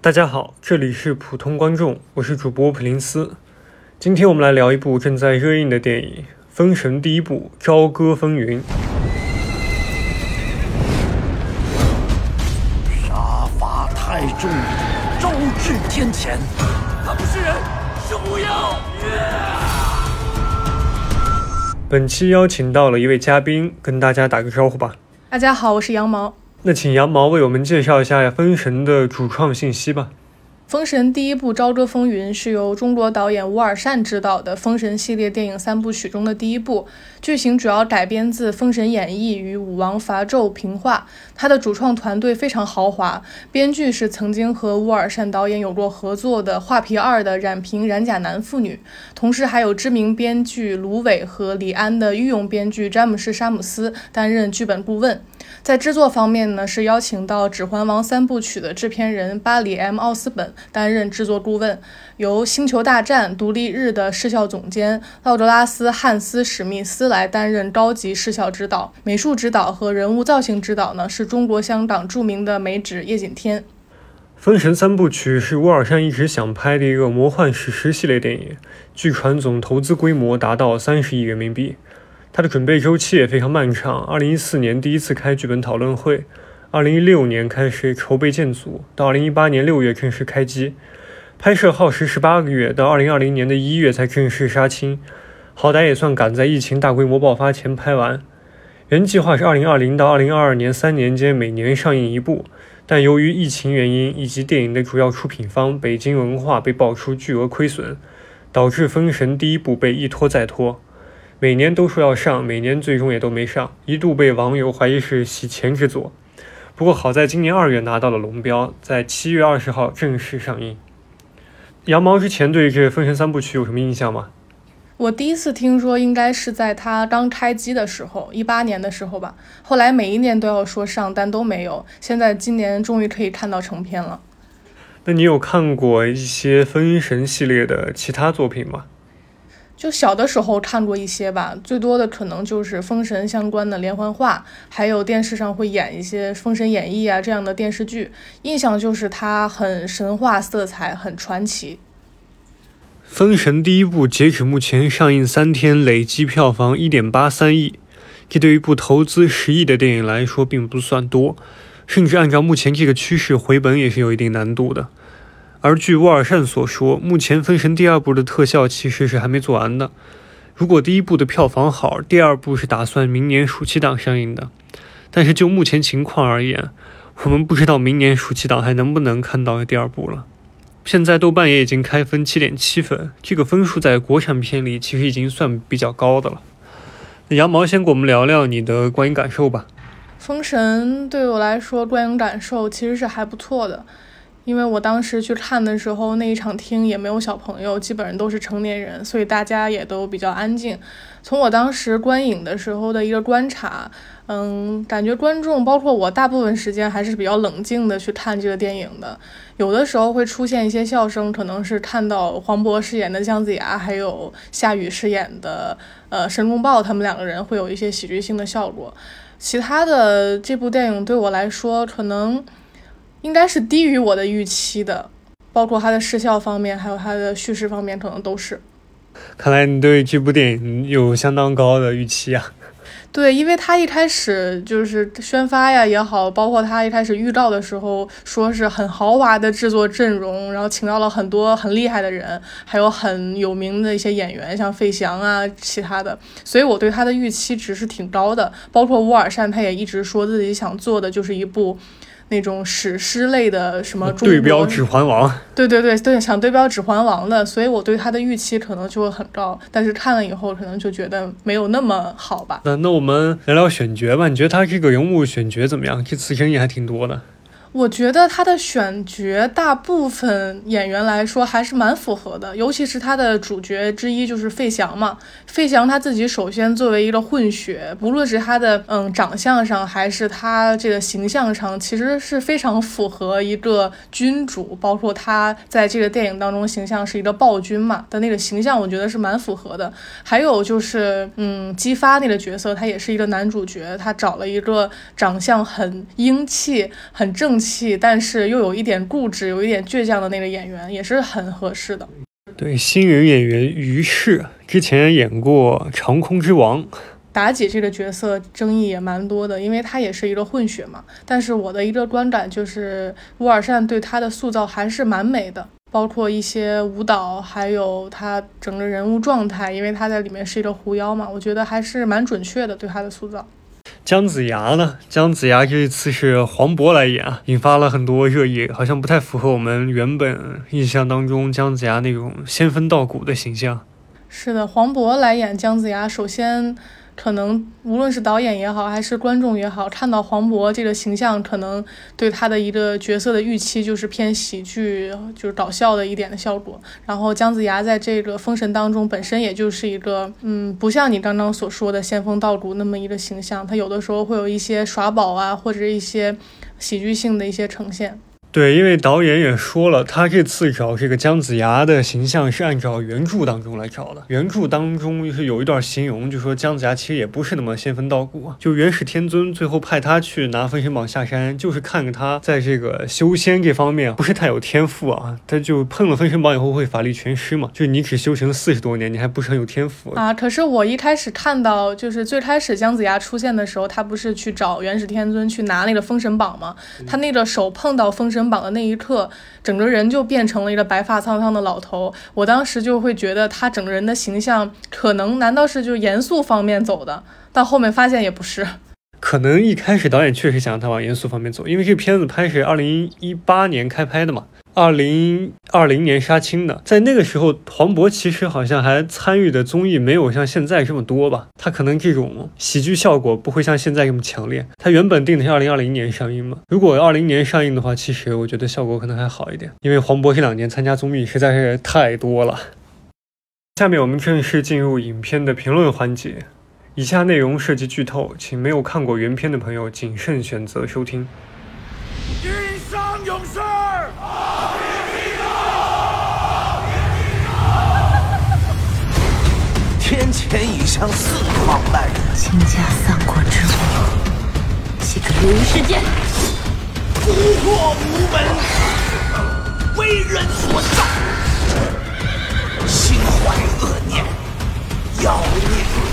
大家好，这里是普通观众，我是主播普林斯。今天我们来聊一部正在热映的电影《封神》第一部《朝歌风云》。杀伐太重，招致天谴。他不是人，是狐妖。本期邀请到了一位嘉宾，跟大家打个招呼吧。大家好，我是羊毛。那请羊毛为我们介绍一下《封神》的主创信息吧。《封神》第一部《朝歌风云》是由中国导演吴尔善执导的《封神》系列电影三部曲中的第一部，剧情主要改编自《封神演义》与武王伐纣平话。它的主创团队非常豪华，编剧是曾经和吴尔善导演有过合作的《画皮二》的冉平、冉甲男父女，同时还有知名编剧芦苇和李安的御用编剧詹姆士·沙姆斯担任剧本顾问。在制作方面呢，是邀请到《指环王》三部曲的制片人巴里 ·M· 奥斯本担任制作顾问，由《星球大战》独立日的视效总监道格拉斯·汉斯·史密斯来担任高级视效指导，美术指导和人物造型指导呢是中国香港著名的美指叶锦添。《封神》三部曲是乌尔善一直想拍的一个魔幻史诗系列电影，据传总投资规模达到三十亿人民币。它的准备周期也非常漫长。二零一四年第一次开剧本讨论会，二零一六年开始筹备建组，到二零一八年六月正式开机。拍摄耗时十八个月，到二零二零年的一月才正式杀青。好歹也算赶在疫情大规模爆发前拍完。原计划是二零二零到二零二二年三年间每年上映一部，但由于疫情原因以及电影的主要出品方北京文化被爆出巨额亏损，导致《封神》第一部被一拖再拖。每年都说要上，每年最终也都没上，一度被网友怀疑是洗钱之作。不过好在今年二月拿到了龙标，在七月二十号正式上映。羊毛之前对这《封神三部曲》有什么印象吗？我第一次听说应该是在它刚开机的时候，一八年的时候吧。后来每一年都要说上，但都没有。现在今年终于可以看到成片了。那你有看过一些《封神》系列的其他作品吗？就小的时候看过一些吧，最多的可能就是封神相关的连环画，还有电视上会演一些《封神演义》啊这样的电视剧，印象就是它很神话色彩，很传奇。封神第一部截止目前上映三天，累计票房一点八三亿，这对于一部投资十亿的电影来说并不算多，甚至按照目前这个趋势回本也是有一定难度的。而据沃尔善所说，目前《封神》第二部的特效其实是还没做完的。如果第一部的票房好，第二部是打算明年暑期档上映的。但是就目前情况而言，我们不知道明年暑期档还能不能看到第二部了。现在豆瓣也已经开分七点七分，这个分数在国产片里其实已经算比较高的了。那羊毛先给我们聊聊你的观影感受吧。《封神》对我来说，观影感受其实是还不错的。因为我当时去看的时候，那一场厅也没有小朋友，基本上都是成年人，所以大家也都比较安静。从我当时观影的时候的一个观察，嗯，感觉观众包括我大部分时间还是比较冷静的去看这个电影的。有的时候会出现一些笑声，可能是看到黄渤饰演的姜子牙，还有夏雨饰演的呃申公豹，他们两个人会有一些喜剧性的效果。其他的这部电影对我来说，可能。应该是低于我的预期的，包括它的视效方面，还有它的叙事方面，可能都是。看来你对这部电影有相当高的预期啊。对，因为他一开始就是宣发呀也好，包括他一开始预告的时候，说是很豪华的制作阵容，然后请到了很多很厉害的人，还有很有名的一些演员，像费翔啊，其他的，所以我对他的预期值是挺高的。包括乌尔善，他也一直说自己想做的就是一部。那种史诗类的什么对标《指环王》，对对对对，想对标《指环王》的，所以我对他的预期可能就会很高，但是看了以后可能就觉得没有那么好吧。那那我们聊聊选角吧，你觉得他这个人物选角怎么样？这次争议还挺多的。我觉得他的选角大部分演员来说还是蛮符合的，尤其是他的主角之一就是费翔嘛。费翔他自己首先作为一个混血，不论是他的嗯长相上，还是他这个形象上，其实是非常符合一个君主，包括他在这个电影当中形象是一个暴君嘛的那个形象，我觉得是蛮符合的。还有就是嗯姬发那个角色，他也是一个男主角，他找了一个长相很英气、很正。气，但是又有一点固执、有一点倔强的那个演员，也是很合适的。对，新人演员于适之前演过《长空之王》。妲己这个角色争议也蛮多的，因为她也是一个混血嘛。但是我的一个观感就是，乌尔善对她的塑造还是蛮美的，包括一些舞蹈，还有她整个人物状态，因为她在里面是一个狐妖嘛，我觉得还是蛮准确的对她的塑造。姜子牙呢？姜子牙这一次是黄渤来演啊，引发了很多热议，好像不太符合我们原本印象当中姜子牙那种仙风道骨的形象。是的，黄渤来演姜子牙，首先。可能无论是导演也好，还是观众也好，看到黄渤这个形象，可能对他的一个角色的预期就是偏喜剧，就是搞笑的一点的效果。然后姜子牙在这个封神当中，本身也就是一个，嗯，不像你刚刚所说的仙风道骨那么一个形象，他有的时候会有一些耍宝啊，或者一些喜剧性的一些呈现。对，因为导演也说了，他这次找这个姜子牙的形象是按照原著当中来找的。原著当中就是有一段形容，就说姜子牙其实也不是那么仙风道骨。就元始天尊最后派他去拿封神榜下山，就是看着他在这个修仙这方面不是太有天赋啊。他就碰了封神榜以后会法力全失嘛。就你只修行四十多年，你还不是很有天赋啊？可是我一开始看到，就是最开始姜子牙出现的时候，他不是去找元始天尊去拿那个封神榜吗？他那个手碰到封神。登榜的那一刻，整个人就变成了一个白发苍苍的老头。我当时就会觉得他整个人的形象，可能难道是就严肃方面走的？但后面发现也不是。可能一开始导演确实想让他往严肃方面走，因为这片子拍是二零一八年开拍的嘛。二零二零年杀青的，在那个时候，黄渤其实好像还参与的综艺没有像现在这么多吧？他可能这种喜剧效果不会像现在这么强烈。他原本定的是二零二零年上映嘛？如果二零年上映的话，其实我觉得效果可能还好一点，因为黄渤这两年参加综艺实在是太多了。下面我们正式进入影片的评论环节，以下内容涉及剧透，请没有看过原片的朋友谨慎选择收听。勇士，天前已向四方来人，倾家三国之王，岂可流于世间？孤破无门，为人所杀，心怀恶念，妖孽。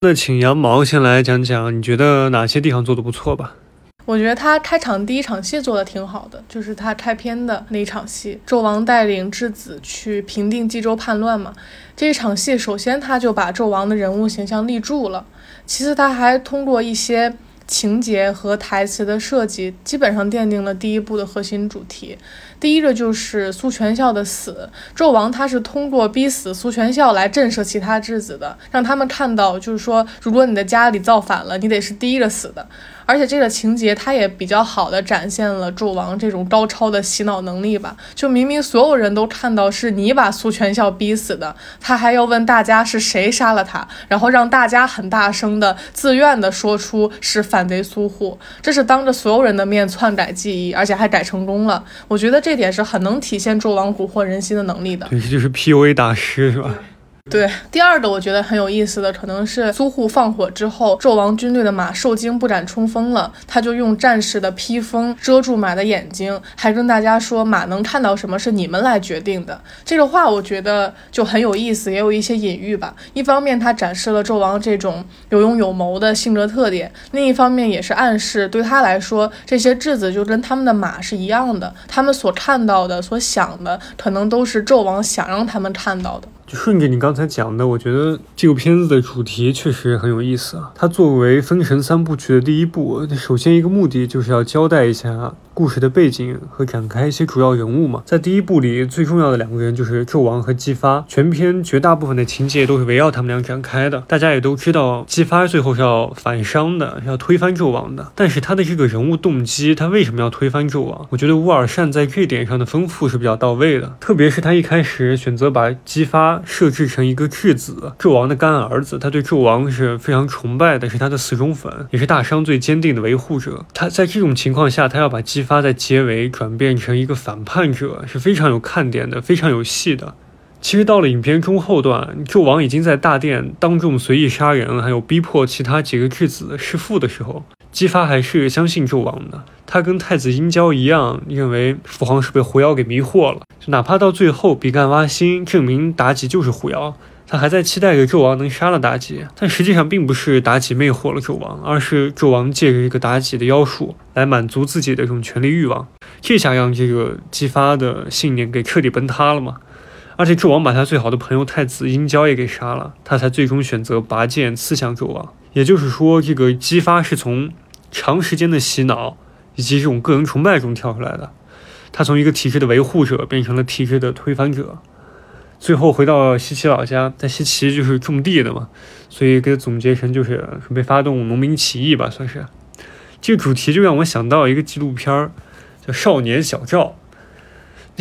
那请羊毛先来讲讲，你觉得哪些地方做的不错吧？我觉得他开场第一场戏做的挺好的，就是他开篇的那一场戏，纣王带领质子去平定冀州叛乱嘛。这一场戏，首先他就把纣王的人物形象立住了，其次他还通过一些情节和台词的设计，基本上奠定了第一部的核心主题。第一个就是苏全孝的死，纣王他是通过逼死苏全孝来震慑其他质子的，让他们看到，就是说，如果你的家里造反了，你得是第一个死的。而且这个情节，它也比较好的展现了纣王这种高超的洗脑能力吧。就明明所有人都看到是你把苏全孝逼死的，他还要问大家是谁杀了他，然后让大家很大声的自愿的说出是反贼苏护，这是当着所有人的面篡改记忆，而且还改成功了。我觉得这点是很能体现纣王蛊惑人心的能力的。对，就是 PUA 大师是吧？对，第二个我觉得很有意思的，可能是苏护放火之后，纣王军队的马受惊不敢冲锋了，他就用战士的披风遮住马的眼睛，还跟大家说马能看到什么是你们来决定的。这个话我觉得就很有意思，也有一些隐喻吧。一方面他展示了纣王这种有勇有谋的性格特点，另一方面也是暗示对他来说，这些质子就跟他们的马是一样的，他们所看到的、所想的，可能都是纣王想让他们看到的。就顺着你刚才讲的，我觉得这个片子的主题确实很有意思啊。它作为《封神三部曲》的第一部，首先一个目的就是要交代一下。故事的背景和展开一些主要人物嘛，在第一部里最重要的两个人就是纣王和姬发，全篇绝大部分的情节都是围绕他们俩展开的。大家也都知道，姬发最后是要反商的，要推翻纣王的。但是他的这个人物动机，他为什么要推翻纣王？我觉得乌尔善在这点上的丰富是比较到位的，特别是他一开始选择把姬发设置成一个质子，纣王的干儿子，他对纣王是非常崇拜的，是他的死忠粉，也是大商最坚定的维护者。他在这种情况下，他要把姬发在结尾转变成一个反叛者是非常有看点的，非常有戏的。其实到了影片中后段，纣王已经在大殿当众随意杀人，还有逼迫其他几个质子弑父的时候，姬发还是相信纣王的。他跟太子殷郊一样，认为父皇是被狐妖给迷惑了。哪怕到最后比干挖心证明妲己就是狐妖，他还在期待着纣王能杀了妲己。但实际上并不是妲己魅惑了纣王，而是纣王借着这个妲己的妖术来满足自己的这种权力欲望。这下让这个姬发的信念给彻底崩塌了嘛。而且纣王把他最好的朋友太子殷郊也给杀了，他才最终选择拔剑刺向纣王。也就是说，这个姬发是从长时间的洗脑以及这种个人崇拜中跳出来的。他从一个体制的维护者变成了体制的推翻者，最后回到西岐老家，在西岐就是种地的嘛，所以给总结成就是准备发动农民起义吧，算是。这个主题就让我想到一个纪录片儿，叫《少年小赵》。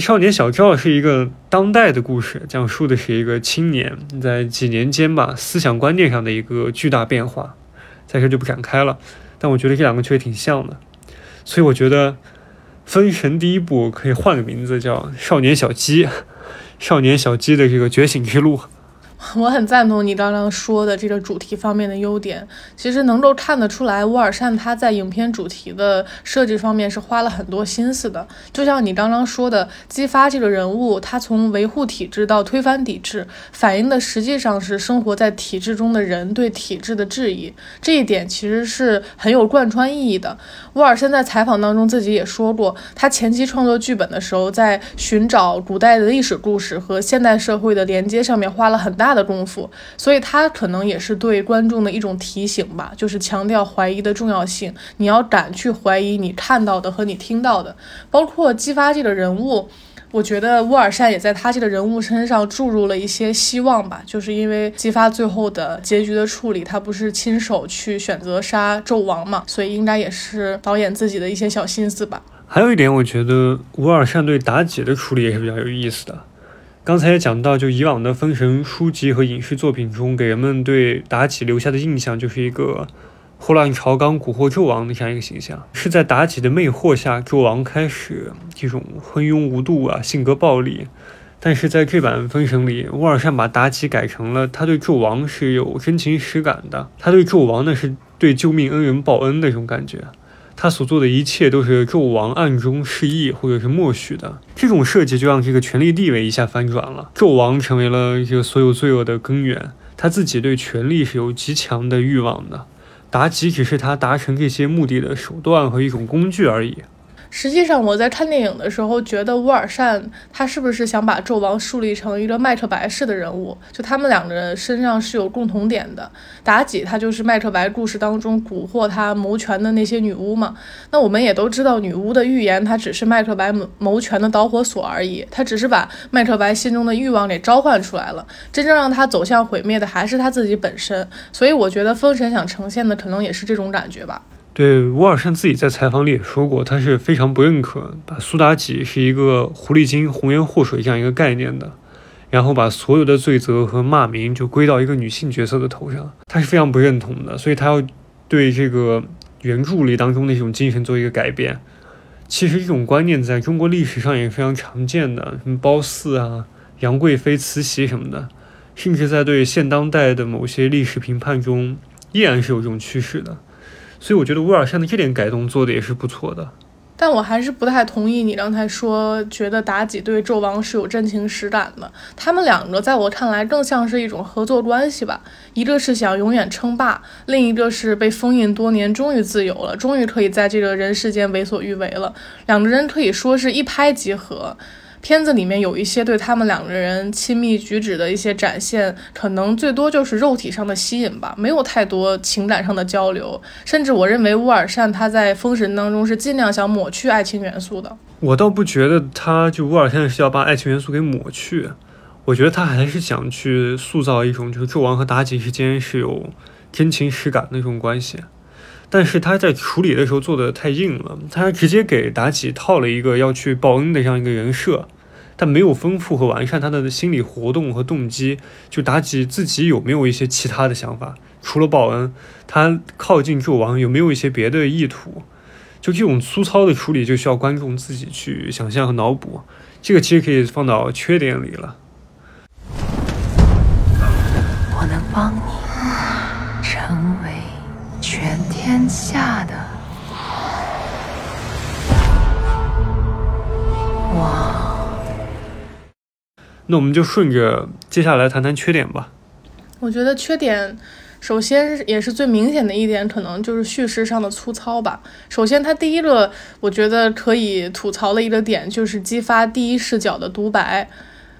少年小赵是一个当代的故事，讲述的是一个青年在几年间吧思想观念上的一个巨大变化，在这就不展开了。但我觉得这两个确实挺像的，所以我觉得《封神》第一部可以换个名字叫《少年小鸡》，少年小鸡的这个觉醒之路。我很赞同你刚刚说的这个主题方面的优点。其实能够看得出来，乌尔善他在影片主题的设计方面是花了很多心思的。就像你刚刚说的，姬发这个人物，他从维护体制到推翻体制，反映的实际上是生活在体制中的人对体制的质疑。这一点其实是很有贯穿意义的。乌尔善在采访当中自己也说过，他前期创作剧本的时候，在寻找古代的历史故事和现代社会的连接上面花了很。大的功夫，所以他可能也是对观众的一种提醒吧，就是强调怀疑的重要性。你要敢去怀疑你看到的和你听到的，包括姬发这个人物，我觉得乌尔善也在他这个人物身上注入了一些希望吧。就是因为姬发最后的结局的处理，他不是亲手去选择杀纣王嘛，所以应该也是导演自己的一些小心思吧。还有一点，我觉得乌尔善对妲己的处理也是比较有意思的。刚才也讲到，就以往的封神书籍和影视作品中，给人们对妲己留下的印象就是一个祸乱朝纲、蛊惑纣王的这样一个形象。是在妲己的魅惑下，纣王开始这种昏庸无度啊，性格暴戾。但是在这版封神里，乌尔善把妲己改成了他对纣王是有真情实感的，他对纣王呢是对救命恩人报恩的这种感觉。他所做的一切都是纣王暗中示意或者是默许的，这种设计就让这个权力地位一下翻转了。纣王成为了这个所有罪恶的根源，他自己对权力是有极强的欲望的，妲己只是他达成这些目的的手段和一种工具而已。实际上，我在看电影的时候，觉得乌尔善他是不是想把纣王树立成一个麦克白式的人物？就他们两个人身上是有共同点的。妲己她就是麦克白故事当中蛊惑他谋权的那些女巫嘛。那我们也都知道，女巫的预言她只是麦克白谋谋权的导火索而已，她只是把麦克白心中的欲望给召唤出来了。真正让他走向毁灭的还是他自己本身。所以我觉得封神想呈现的可能也是这种感觉吧。对，乌尔善自己在采访里也说过，他是非常不认可把苏妲己是一个狐狸精、红颜祸水这样一个概念的，然后把所有的罪责和骂名就归到一个女性角色的头上，他是非常不认同的，所以他要对这个原著里当中那种精神做一个改变。其实这种观念在中国历史上也是非常常见的，什么褒姒啊、杨贵妃、慈禧什么的，甚至在对现当代的某些历史评判中，依然是有这种趋势的。所以我觉得乌尔善的这点改动做的也是不错的，但我还是不太同意你刚才说，觉得妲己对纣王是有真情实感的。他们两个在我看来更像是一种合作关系吧，一个是想永远称霸，另一个是被封印多年，终于自由了，终于可以在这个人世间为所欲为了。两个人可以说是一拍即合。片子里面有一些对他们两个人亲密举止的一些展现，可能最多就是肉体上的吸引吧，没有太多情感上的交流。甚至我认为乌尔善他在《封神》当中是尽量想抹去爱情元素的。我倒不觉得他就乌尔善是要把爱情元素给抹去，我觉得他还是想去塑造一种就是纣王和妲己之间是有真情实感的那种关系。但是他在处理的时候做的太硬了，他直接给妲己套了一个要去报恩的这样一个人设，但没有丰富和完善他的心理活动和动机。就妲己自己有没有一些其他的想法？除了报恩，他靠近纣王有没有一些别的意图？就这种粗糙的处理，就需要观众自己去想象和脑补。这个其实可以放到缺点里了。那我们就顺着接下来谈谈缺点吧。我觉得缺点，首先也是最明显的一点，可能就是叙事上的粗糙吧。首先，它第一个我觉得可以吐槽的一个点，就是激发第一视角的独白。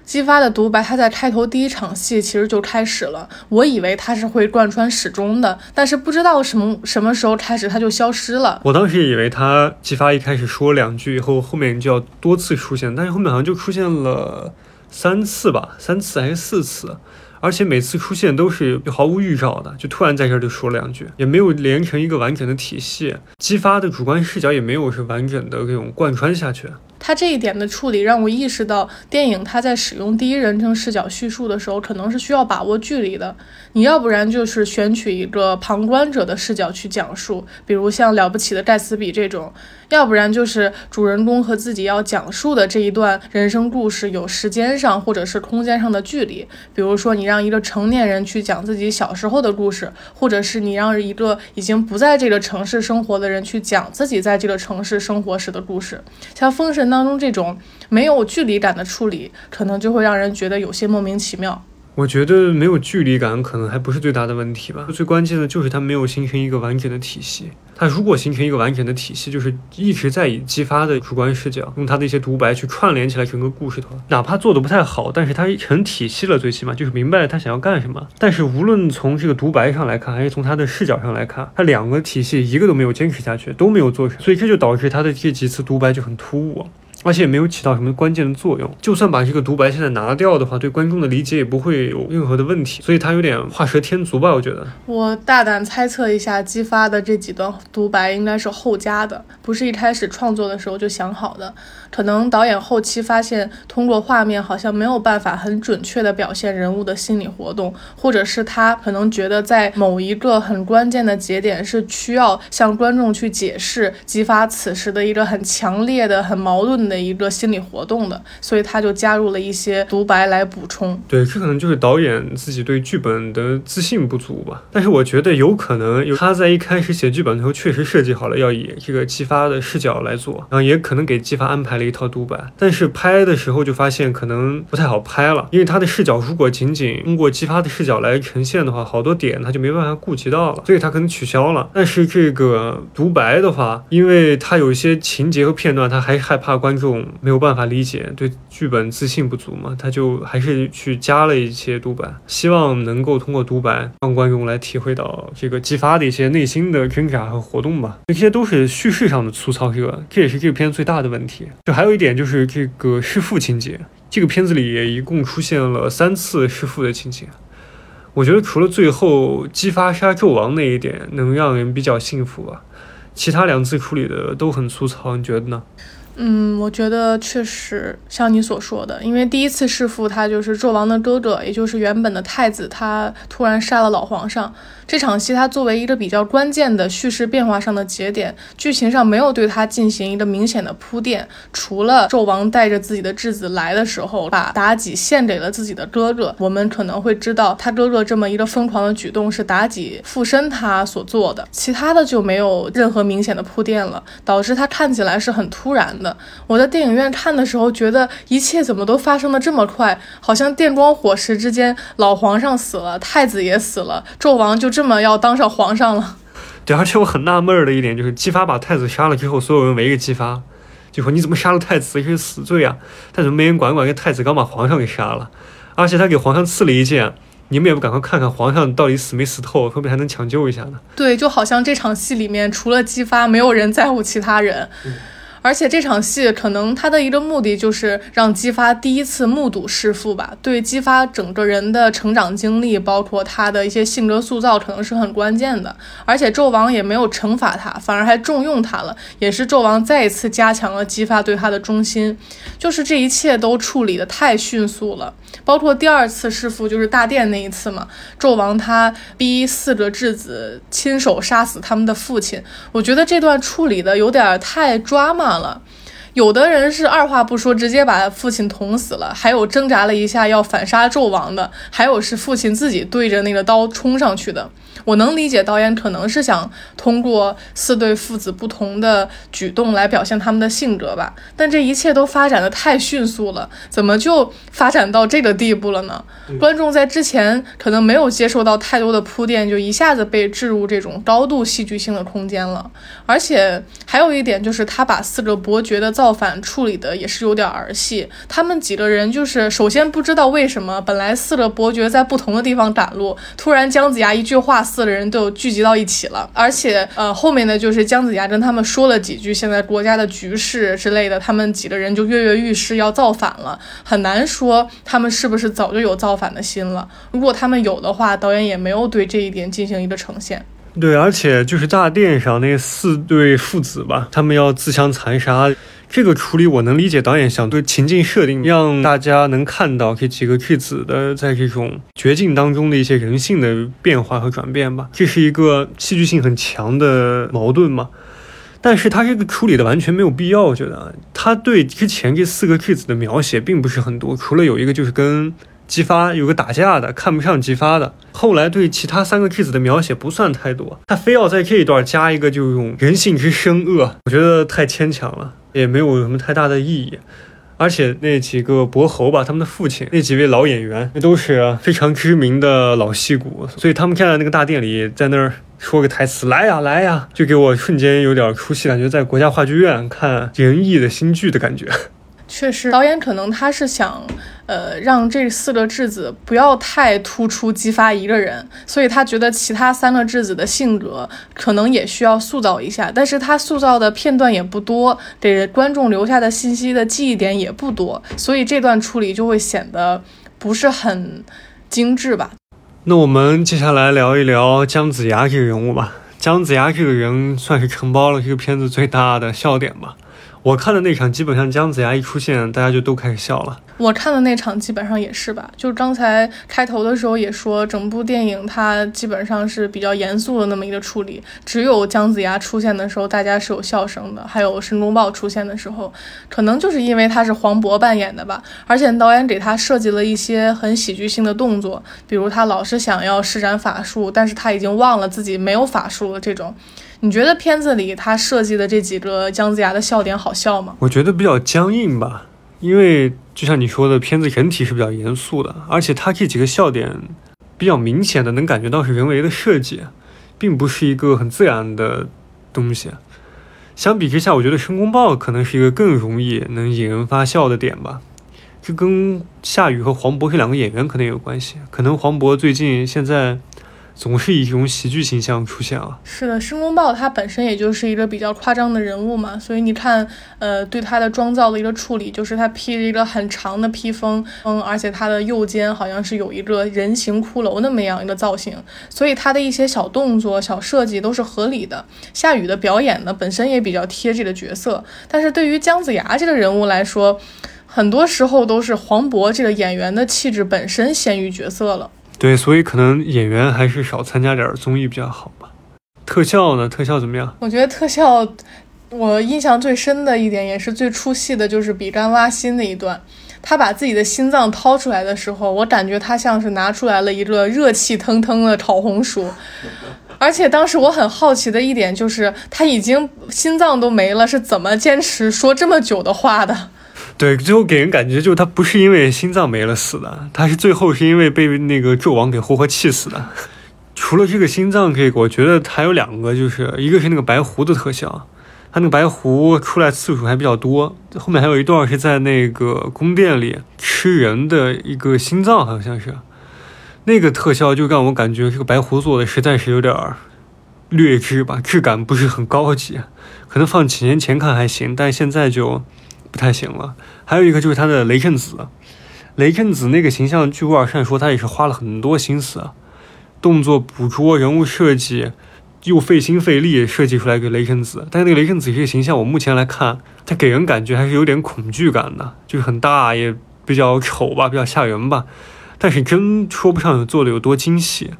激发的独白，它在开头第一场戏其实就开始了。我以为它是会贯穿始终的，但是不知道什么什么时候开始它就消失了。我当时也以为他激发一开始说两句以后，后面就要多次出现，但是后面好像就出现了三次吧，三次还是四次，而且每次出现都是毫无预兆的，就突然在这儿就说了两句，也没有连成一个完整的体系，激发的主观视角也没有是完整的这种贯穿下去。它这一点的处理让我意识到，电影它在使用第一人称视角叙述的时候，可能是需要把握距离的。你要不然就是选取一个旁观者的视角去讲述，比如像《了不起的盖茨比》这种；要不然就是主人公和自己要讲述的这一段人生故事有时间上或者是空间上的距离。比如说，你让一个成年人去讲自己小时候的故事，或者是你让一个已经不在这个城市生活的人去讲自己在这个城市生活时的故事。像《封神》当中这种没有距离感的处理，可能就会让人觉得有些莫名其妙。我觉得没有距离感可能还不是最大的问题吧，最关键的就是它没有形成一个完整的体系。它如果形成一个完整的体系，就是一直在以激发的主观视角，用它的一些独白去串联起来整个故事的话，哪怕做的不太好，但是它成体系了，最起码就是明白他想要干什么。但是无论从这个独白上来看，还是从他的视角上来看，他两个体系一个都没有坚持下去，都没有做成，所以这就导致他的这几次独白就很突兀。而且也没有起到什么关键的作用。就算把这个独白现在拿掉的话，对观众的理解也不会有任何的问题。所以他有点画蛇添足吧，我觉得。我大胆猜测一下，激发的这几段独白应该是后加的，不是一开始创作的时候就想好的。可能导演后期发现，通过画面好像没有办法很准确地表现人物的心理活动，或者是他可能觉得在某一个很关键的节点是需要向观众去解释激发此时的一个很强烈的、很矛盾的一个心理活动的，所以他就加入了一些独白来补充。对，这可能就是导演自己对剧本的自信不足吧。但是我觉得有可能，有他在一开始写剧本的时候确实设计好了要以这个姬发的视角来做，然后也可能给姬发安排了一套独白，但是拍的时候就发现可能不太好拍了，因为他的视角如果仅仅通过姬发的视角来呈现的话，好多点他就没办法顾及到了，所以他可能取消了。但是这个独白的话，因为他有一些情节和片段，他还害怕观众没有办法理解，对剧本自信不足嘛，他就还是去加了一些独白，希望能够通过独白让观众来体会到这个激发的一些内心的挣扎和活动吧。这些都是叙事上的粗糙，这个这也是这个片最大的问题。就还有一点就是这个弑父情节，这个片子里也一共出现了三次弑父的情节。我觉得除了最后激发杀纣王那一点能让人比较幸福吧，其他两次处理的都很粗糙，你觉得呢？嗯，我觉得确实像你所说的，因为第一次弑父，他就是纣王的哥哥，也就是原本的太子，他突然杀了老皇上。这场戏，它作为一个比较关键的叙事变化上的节点，剧情上没有对它进行一个明显的铺垫，除了纣王带着自己的质子来的时候，把妲己献给了自己的哥哥，我们可能会知道他哥哥这么一个疯狂的举动是妲己附身他所做的，其他的就没有任何明显的铺垫了，导致他看起来是很突然的。我在电影院看的时候，觉得一切怎么都发生的这么快，好像电光火石之间，老皇上死了，太子也死了，纣王就这么要当上皇上了。对，而且我很纳闷儿的一点就是，姬发把太子杀了之后，所有人围着姬发，就说你怎么杀了太子，这是死罪啊！但怎么没人管管？这太子刚把皇上给杀了，而且他给皇上刺了一剑，你们也不赶快看看皇上到底死没死透，会不会还能抢救一下呢？对，就好像这场戏里面除了姬发，没有人在乎其他人。而且这场戏可能他的一个目的就是让姬发第一次目睹弑父吧，对姬发整个人的成长经历，包括他的一些性格塑造，可能是很关键的。而且纣王也没有惩罚他，反而还重用他了，也是纣王再一次加强了姬发对他的忠心。就是这一切都处理的太迅速了，包括第二次弑父就是大殿那一次嘛，纣王他逼四个质子亲手杀死他们的父亲，我觉得这段处理的有点太抓马了。有的人是二话不说直接把父亲捅死了，还有挣扎了一下要反杀纣王的，还有是父亲自己对着那个刀冲上去的。我能理解导演可能是想通过四对父子不同的举动来表现他们的性格吧，但这一切都发展的太迅速了，怎么就发展到这个地步了呢？观众在之前可能没有接受到太多的铺垫，就一下子被置入这种高度戏剧性的空间了。而且还有一点就是，他把四个伯爵的造反处理的也是有点儿儿戏。他们几个人就是首先不知道为什么，本来四个伯爵在不同的地方赶路，突然姜子牙一句话。四个人都聚集到一起了，而且呃，后面呢就是姜子牙跟他们说了几句现在国家的局势之类的，他们几个人就跃跃欲试要造反了。很难说他们是不是早就有造反的心了。如果他们有的话，导演也没有对这一点进行一个呈现。对，而且就是大殿上那四对父子吧，他们要自相残杀。这个处理我能理解，导演想对情境设定，让大家能看到这几个质子的在这种绝境当中的一些人性的变化和转变吧。这是一个戏剧性很强的矛盾嘛？但是他这个处理的完全没有必要，我觉得他对之前这四个质子的描写并不是很多，除了有一个就是跟。姬发有个打架的，看不上姬发的。后来对其他三个质子的描写不算太多，他非要在这一段加一个，就用人性之深恶，我觉得太牵强了，也没有什么太大的意义。而且那几个伯侯吧，他们的父亲，那几位老演员，那都是非常知名的老戏骨，所以他们站在那个大殿里，在那儿说个台词，来呀来呀，就给我瞬间有点出戏，感觉在国家话剧院看仁义的新剧的感觉。确实，导演可能他是想，呃，让这四个质子不要太突出激发一个人，所以他觉得其他三个质子的性格可能也需要塑造一下，但是他塑造的片段也不多，给观众留下的信息的记忆点也不多，所以这段处理就会显得不是很精致吧。那我们接下来聊一聊姜子牙这个人物吧。姜子牙这个人算是承包了这个片子最大的笑点吧。我看的那场，基本上姜子牙一出现，大家就都开始笑了。我看的那场基本上也是吧，就刚才开头的时候也说，整部电影它基本上是比较严肃的那么一个处理，只有姜子牙出现的时候，大家是有笑声的，还有申公豹出现的时候，可能就是因为他是黄渤扮演的吧，而且导演给他设计了一些很喜剧性的动作，比如他老是想要施展法术，但是他已经忘了自己没有法术了这种。你觉得片子里他设计的这几个姜子牙的笑点好笑吗？我觉得比较僵硬吧，因为就像你说的，片子整体是比较严肃的，而且他这几个笑点比较明显的能感觉到是人为的设计，并不是一个很自然的东西。相比之下，我觉得申公豹可能是一个更容易能引人发笑的点吧。这跟夏雨和黄渤这两个演员可能有关系，可能黄渤最近现在。总是以这种喜剧形象出现了。是的，申公豹他本身也就是一个比较夸张的人物嘛，所以你看，呃，对他的妆造的一个处理，就是他披着一个很长的披风，嗯，而且他的右肩好像是有一个人形骷髅那么样一个造型，所以他的一些小动作、小设计都是合理的。夏雨的表演呢，本身也比较贴这个角色，但是对于姜子牙这个人物来说，很多时候都是黄渤这个演员的气质本身先于角色了。对，所以可能演员还是少参加点综艺比较好吧。特效呢？特效怎么样？我觉得特效，我印象最深的一点，也是最出戏的，就是比干挖心那一段。他把自己的心脏掏出来的时候，我感觉他像是拿出来了一个热气腾腾的烤红薯。而且当时我很好奇的一点就是，他已经心脏都没了，是怎么坚持说这么久的话的？对，最后给人感觉就是他不是因为心脏没了死的，他是最后是因为被那个纣王给活活气死的。除了这个心脏这个，我觉得还有两个，就是一个是那个白狐的特效，他那个白狐出来次数还比较多。后面还有一段是在那个宫殿里吃人的一个心脏，好像是那个特效，就让我感觉这个白狐做的实在是有点劣质吧，质感不是很高级。可能放几年前看还行，但现在就。太行了，还有一个就是他的雷震子，雷震子那个形象，据乌尔善说，他也是花了很多心思，动作捕捉、人物设计，又费心费力设计出来一个雷震子。但是那个雷震子这个形象，我目前来看，他给人感觉还是有点恐惧感的，就是很大，也比较丑吧，比较吓人吧。但是真说不上做的有多精细，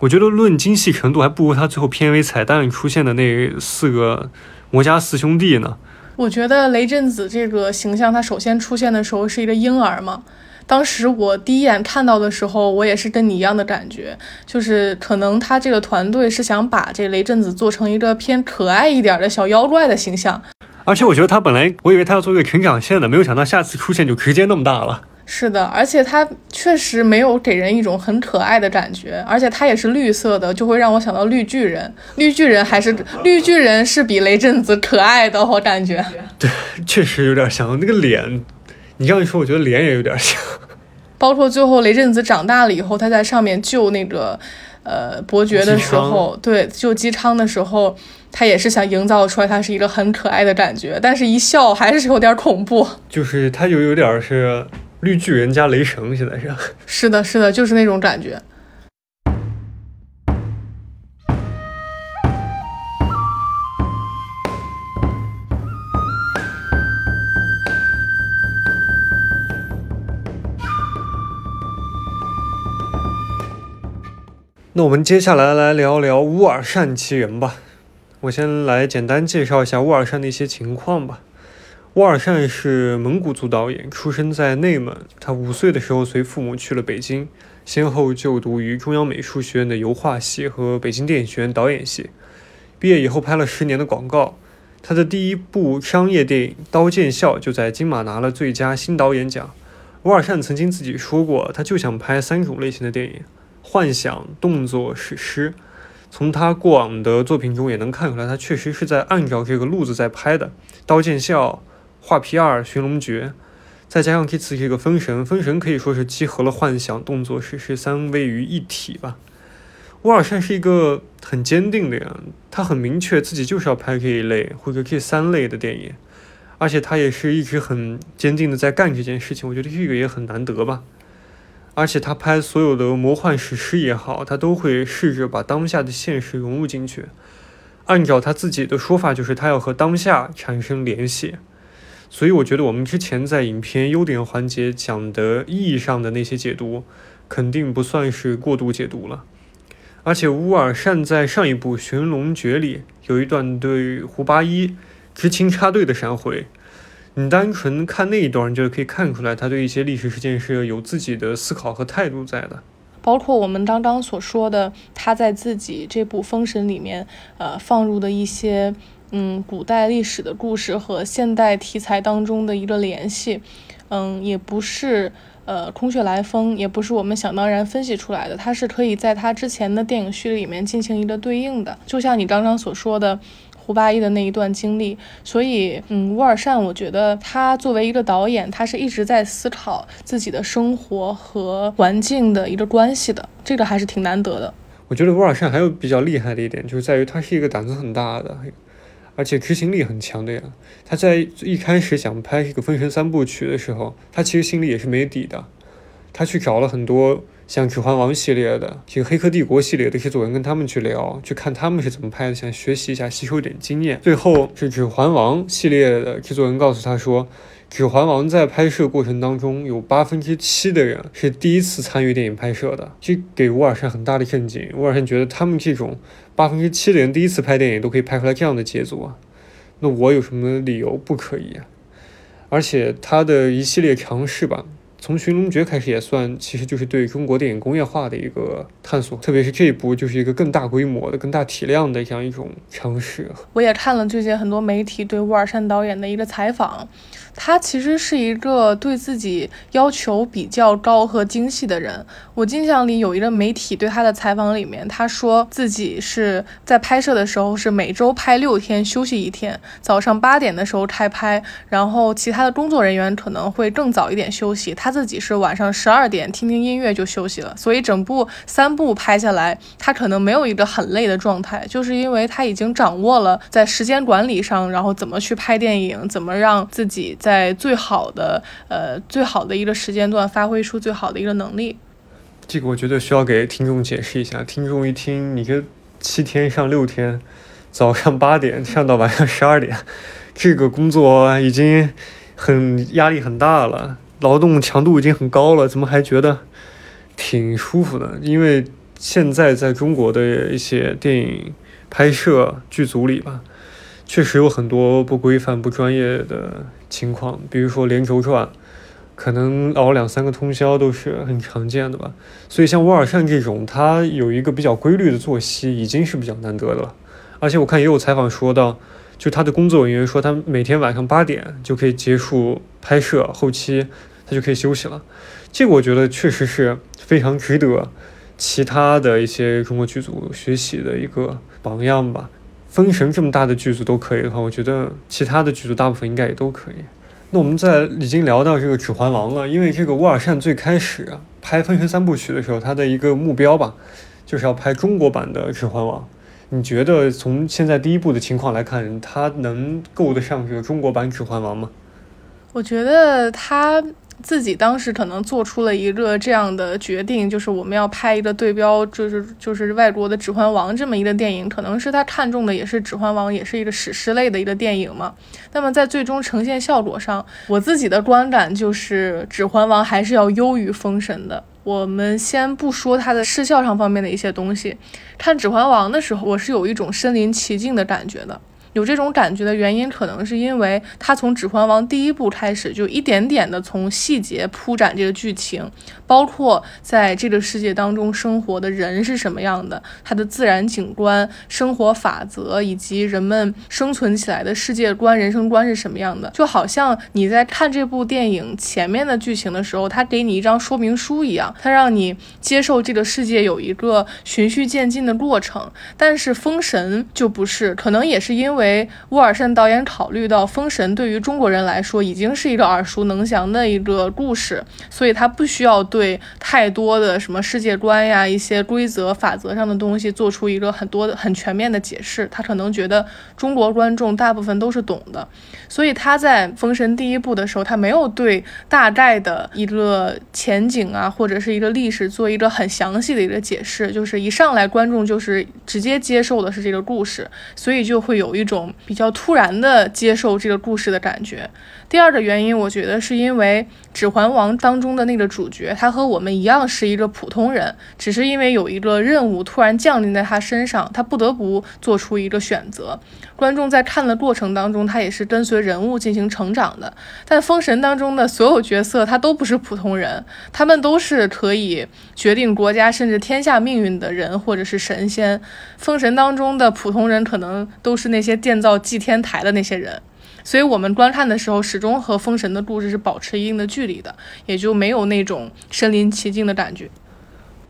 我觉得论精细程度，还不如他最后片尾彩蛋出现的那四个魔家四兄弟呢。我觉得雷震子这个形象，他首先出现的时候是一个婴儿嘛。当时我第一眼看到的时候，我也是跟你一样的感觉，就是可能他这个团队是想把这雷震子做成一个偏可爱一点的小妖怪的形象。而且我觉得他本来我以为他要做一个成长线的，没有想到下次出现就直接那么大了。是的，而且他确实没有给人一种很可爱的感觉，而且他也是绿色的，就会让我想到绿巨人。绿巨人还是绿巨人是比雷震子可爱的，我感觉。对，确实有点像那个脸。你这样一说，我觉得脸也有点像。包括最后雷震子长大了以后，他在上面救那个呃伯爵的时候，对，救姬昌的时候，他也是想营造出来他是一个很可爱的感觉，但是一笑还是有点恐怖。就是他有有点是绿巨人加雷神，现在是。是的，是的，就是那种感觉。那我们接下来来聊聊乌尔善其人吧。我先来简单介绍一下乌尔善的一些情况吧。乌尔善是蒙古族导演，出生在内蒙。他五岁的时候随父母去了北京，先后就读于中央美术学院的油画系和北京电影学院导演系。毕业以后拍了十年的广告。他的第一部商业电影《刀剑笑》就在金马拿了最佳新导演奖。乌尔善曾经自己说过，他就想拍三种类型的电影。幻想、动作、史诗，从他过往的作品中也能看出来，他确实是在按照这个路子在拍的。《刀剑笑》、《画皮二》、《寻龙诀》，再加上这次这个《封神》，《封神》可以说是集合了幻想、动作、史诗三位于一体吧。乌尔善是一个很坚定的人，他很明确自己就是要拍这一类或者这三类的电影，而且他也是一直很坚定的在干这件事情。我觉得这个也很难得吧。而且他拍所有的魔幻史诗也好，他都会试着把当下的现实融入进去。按照他自己的说法，就是他要和当下产生联系。所以我觉得我们之前在影片优点环节讲的意义上的那些解读，肯定不算是过度解读了。而且乌尔善在上一部《寻龙诀》里有一段对胡八一知青插队的闪回。你单纯看那一段，就可以看出来，他对一些历史事件是有自己的思考和态度在的。包括我们刚刚所说的，他在自己这部《封神》里面，呃，放入的一些，嗯，古代历史的故事和现代题材当中的一个联系，嗯，也不是呃空穴来风，也不是我们想当然分析出来的，它是可以在他之前的电影序列里面进行一个对应的。就像你刚刚所说的。胡八一的那一段经历，所以，嗯，乌尔善，我觉得他作为一个导演，他是一直在思考自己的生活和环境的一个关系的，这个还是挺难得的。我觉得乌尔善还有比较厉害的一点，就是在于他是一个胆子很大的，而且执行力很强的呀。他在一开始想拍这个《封神三部曲》的时候，他其实心里也是没底的，他去找了很多。像《指环王》系列的，这个《黑客帝国》系列的制作人跟他们去聊，去看他们是怎么拍的，想学习一下，吸收点经验。最后是《指环王》系列的制作人告诉他说，《指环王》在拍摄过程当中有八分之七的人是第一次参与电影拍摄的，这给乌尔善很大的震惊。乌尔善觉得他们这种八分之七的人第一次拍电影都可以拍出来这样的杰作，那我有什么理由不可以啊？而且他的一系列尝试吧。从《寻龙诀》开始也算，其实就是对中国电影工业化的一个探索，特别是这一部就是一个更大规模的、更大体量的这样一种尝试。我也看了最近很多媒体对乌尔善导演的一个采访。他其实是一个对自己要求比较高和精细的人。我印象里有一个媒体对他的采访里面，他说自己是在拍摄的时候是每周拍六天，休息一天，早上八点的时候开拍，然后其他的工作人员可能会更早一点休息，他自己是晚上十二点听听音乐就休息了。所以整部三部拍下来，他可能没有一个很累的状态，就是因为他已经掌握了在时间管理上，然后怎么去拍电影，怎么让自己。在最好的呃最好的一个时间段发挥出最好的一个能力，这个我觉得需要给听众解释一下。听众一听，你这七天上六天，早上八点上到晚上十二点，这个工作已经很压力很大了，劳动强度已经很高了，怎么还觉得挺舒服的？因为现在在中国的一些电影拍摄剧组里吧。确实有很多不规范、不专业的情况，比如说连轴转，可能熬两三个通宵都是很常见的吧。所以像沃尔善这种，他有一个比较规律的作息，已经是比较难得的了。而且我看也有采访说到，就他的工作人员说，他每天晚上八点就可以结束拍摄后期，他就可以休息了。这个我觉得确实是非常值得其他的一些中国剧组学习的一个榜样吧。封神这么大的剧组都可以的话，我觉得其他的剧组大部分应该也都可以。那我们在已经聊到这个《指环王》了，因为这个乌尔善最开始拍《封神三部曲》的时候，他的一个目标吧，就是要拍中国版的《指环王》。你觉得从现在第一部的情况来看，他能够得上这个中国版《指环王》吗？我觉得他。自己当时可能做出了一个这样的决定，就是我们要拍一个对标，就是就是外国的《指环王》这么一个电影，可能是他看中的也是《指环王》，也是一个史诗类的一个电影嘛。那么在最终呈现效果上，我自己的观感就是《指环王》还是要优于《封神》的。我们先不说它的视效上方面的一些东西，看《指环王》的时候，我是有一种身临其境的感觉的。有这种感觉的原因，可能是因为他从《指环王》第一部开始，就一点点的从细节铺展这个剧情，包括在这个世界当中生活的人是什么样的，它的自然景观、生活法则以及人们生存起来的世界观、人生观是什么样的，就好像你在看这部电影前面的剧情的时候，他给你一张说明书一样，他让你接受这个世界有一个循序渐进的过程。但是《封神》就不是，可能也是因为。为乌尔善导演考虑到《封神》对于中国人来说已经是一个耳熟能详的一个故事，所以他不需要对太多的什么世界观呀、一些规则法则上的东西做出一个很多很全面的解释。他可能觉得中国观众大部分都是懂的，所以他在《封神》第一部的时候，他没有对大概的一个前景啊或者是一个历史做一个很详细的一个解释，就是一上来观众就是直接接受的是这个故事，所以就会有一种。种比较突然的接受这个故事的感觉。第二个原因，我觉得是因为《指环王》当中的那个主角，他和我们一样是一个普通人，只是因为有一个任务突然降临在他身上，他不得不做出一个选择。观众在看的过程当中，他也是跟随人物进行成长的。但《封神》当中的所有角色，他都不是普通人，他们都是可以决定国家甚至天下命运的人，或者是神仙。《封神》当中的普通人，可能都是那些 建造祭天台的那些人。所以我们观看的时候，始终和封神的故事是保持一定的距离的，也就没有那种身临其境的感觉。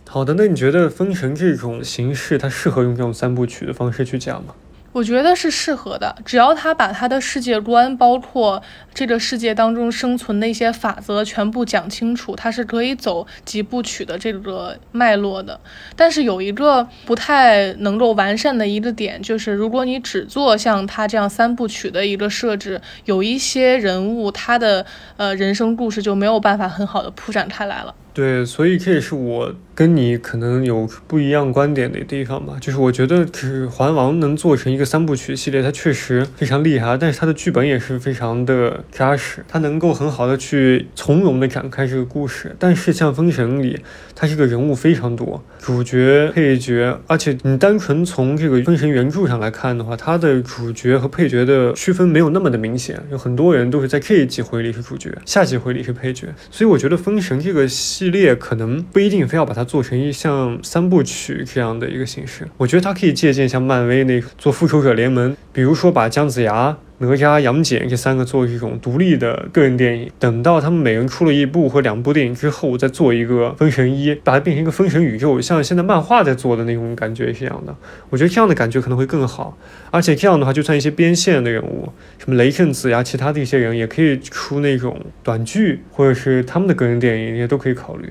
好的，那你觉得封神这种形式，它适合用这种三部曲的方式去讲吗？我觉得是适合的，只要他把他的世界观，包括这个世界当中生存的一些法则全部讲清楚，他是可以走几部曲的这个脉络的。但是有一个不太能够完善的一个点，就是如果你只做像他这样三部曲的一个设置，有一些人物他的呃人生故事就没有办法很好的铺展开来了。对，所以这也是我。跟你可能有不一样观点的地方吧，就是我觉得《指环王》能做成一个三部曲系列，它确实非常厉害，但是它的剧本也是非常的扎实，它能够很好的去从容的展开这个故事。但是像《封神》里，它这个人物非常多，主角、配角，而且你单纯从这个《封神》原著上来看的话，它的主角和配角的区分没有那么的明显，有很多人都是在这一集回里是主角，下集回里是配角，所以我觉得《封神》这个系列可能不一定非要把它。做成一像三部曲这样的一个形式，我觉得它可以借鉴像漫威那做复仇者联盟，比如说把姜子牙、哪吒、杨戬这三个做这种独立的个人电影，等到他们每人出了一部或两部电影之后，再做一个封神一，把它变成一个封神宇宙，像现在漫画在做的那种感觉是一样的。我觉得这样的感觉可能会更好，而且这样的话，就算一些边线的人物，什么雷震子呀，其他的一些人，也可以出那种短剧，或者是他们的个人电影，也都可以考虑。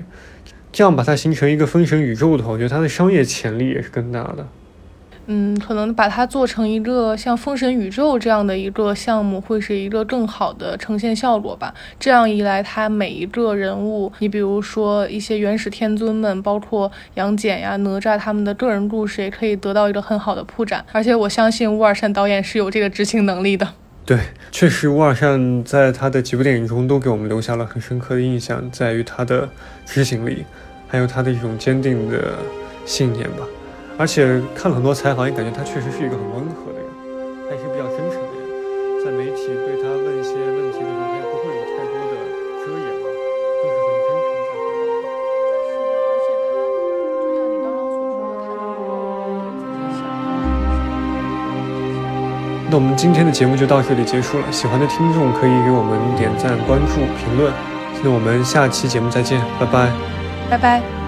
这样把它形成一个封神宇宙的话，我觉得它的商业潜力也是更大的。嗯，可能把它做成一个像封神宇宙这样的一个项目，会是一个更好的呈现效果吧。这样一来，它每一个人物，你比如说一些元始天尊们，包括杨戬呀、哪吒他们的个人故事，也可以得到一个很好的铺展。而且我相信乌尔善导演是有这个执行能力的。对，确实，乌尔善在他的几部电影中都给我们留下了很深刻的印象，在于他的执行力。还有他的一种坚定的信念吧。而且看了很多采访，也感觉他确实是一个很温和的人，他也是比较真诚的人。在媒体对他问一些问题的时候，他也不会有太多的遮掩吧，就是很真诚在回答。是的，而且他就像你刚刚所说，他的那个想那我们今天的节目就到这里结束了。喜欢的听众可以给我们点赞、关注、评论。那我们下期节目再见，拜拜。拜拜。